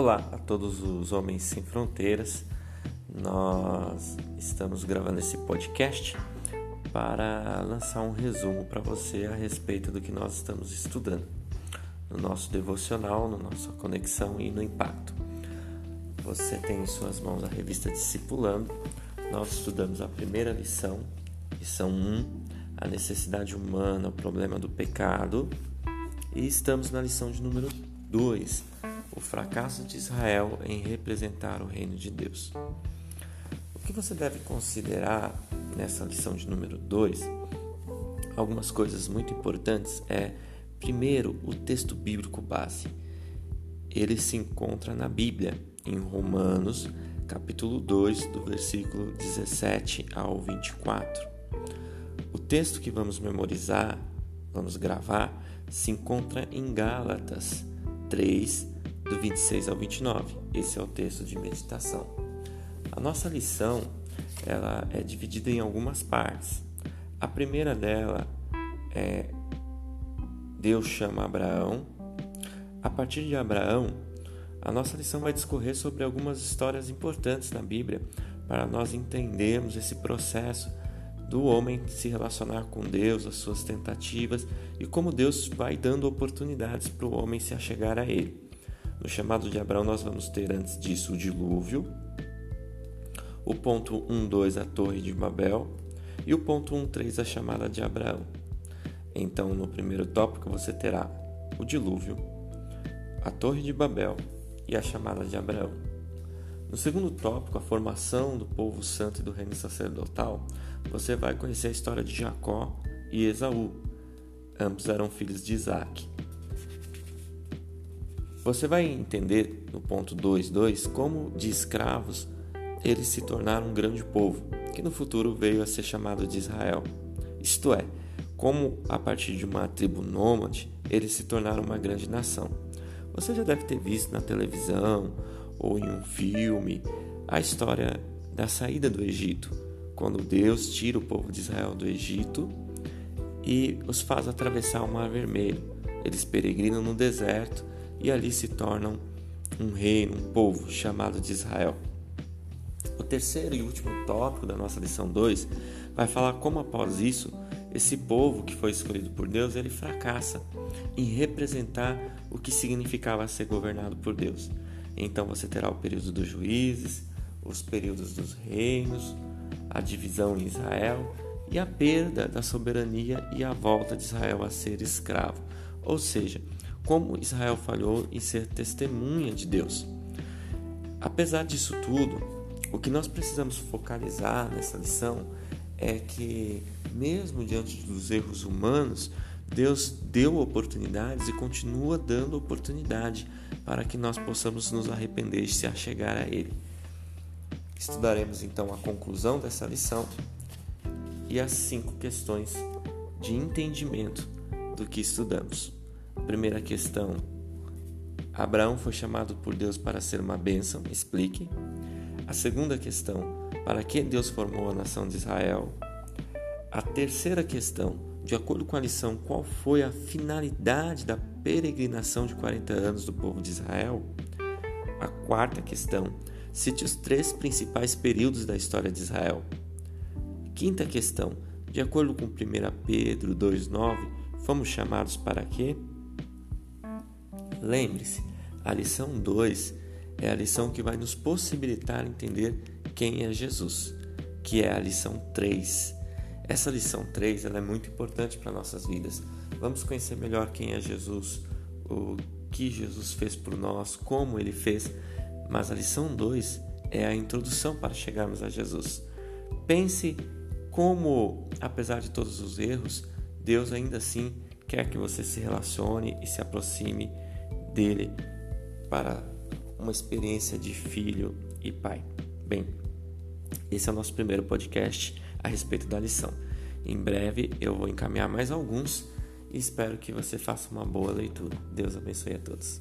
Olá a todos os homens sem fronteiras. Nós estamos gravando esse podcast para lançar um resumo para você a respeito do que nós estamos estudando no nosso devocional, na nossa conexão e no impacto. Você tem em suas mãos a revista Discipulando. Nós estudamos a primeira lição, lição 1, a necessidade humana, o problema do pecado, e estamos na lição de número 2, o fracasso de Israel em representar o reino de Deus. O que você deve considerar nessa lição de número 2? Algumas coisas muito importantes é, primeiro, o texto bíblico base. Ele se encontra na Bíblia, em Romanos, capítulo 2, do versículo 17 ao 24. O texto que vamos memorizar, vamos gravar, se encontra em Gálatas 3, do 26 ao 29. Esse é o texto de meditação. A nossa lição ela é dividida em algumas partes. A primeira dela é Deus chama Abraão. A partir de Abraão, a nossa lição vai discorrer sobre algumas histórias importantes na Bíblia para nós entendermos esse processo do homem se relacionar com Deus, as suas tentativas e como Deus vai dando oportunidades para o homem se achegar a Ele. No chamado de Abraão, nós vamos ter antes disso o dilúvio, o ponto 1.2 a torre de Babel e o ponto 1.3 a chamada de Abraão. Então, no primeiro tópico, você terá o dilúvio, a torre de Babel e a chamada de Abraão. No segundo tópico, a formação do povo santo e do reino sacerdotal, você vai conhecer a história de Jacó e Esaú. Ambos eram filhos de Isaac. Você vai entender no ponto 2.2 como de escravos eles se tornaram um grande povo, que no futuro veio a ser chamado de Israel. Isto é, como a partir de uma tribo nômade, eles se tornaram uma grande nação. Você já deve ter visto na televisão ou em um filme a história da saída do Egito, quando Deus tira o povo de Israel do Egito e os faz atravessar o Mar Vermelho. Eles peregrinam no deserto e ali se tornam um reino, um povo chamado de Israel. O terceiro e último tópico da nossa lição 2 vai falar como após isso esse povo que foi escolhido por Deus, ele fracassa em representar o que significava ser governado por Deus. Então você terá o período dos juízes, os períodos dos reinos, a divisão em Israel e a perda da soberania e a volta de Israel a ser escravo. Ou seja, como Israel falhou em ser testemunha de Deus. Apesar disso tudo, o que nós precisamos focalizar nessa lição é que, mesmo diante dos erros humanos, Deus deu oportunidades e continua dando oportunidade para que nós possamos nos arrepender e se achegar a Ele. Estudaremos então a conclusão dessa lição e as cinco questões de entendimento do que estudamos. Primeira questão: Abraão foi chamado por Deus para ser uma bênção? Explique. A segunda questão: Para que Deus formou a nação de Israel? A terceira questão: De acordo com a lição, qual foi a finalidade da peregrinação de 40 anos do povo de Israel? A quarta questão: Cite os três principais períodos da história de Israel. Quinta questão: De acordo com 1 Pedro 2,9, fomos chamados para quê? Lembre-se, a lição 2 é a lição que vai nos possibilitar entender quem é Jesus, que é a lição 3. Essa lição 3 ela é muito importante para nossas vidas. Vamos conhecer melhor quem é Jesus, o que Jesus fez por nós, como ele fez. Mas a lição 2 é a introdução para chegarmos a Jesus. Pense como, apesar de todos os erros, Deus ainda assim quer que você se relacione e se aproxime dele para uma experiência de filho e pai. Bem, esse é o nosso primeiro podcast a respeito da lição. Em breve eu vou encaminhar mais alguns e espero que você faça uma boa leitura. Deus abençoe a todos.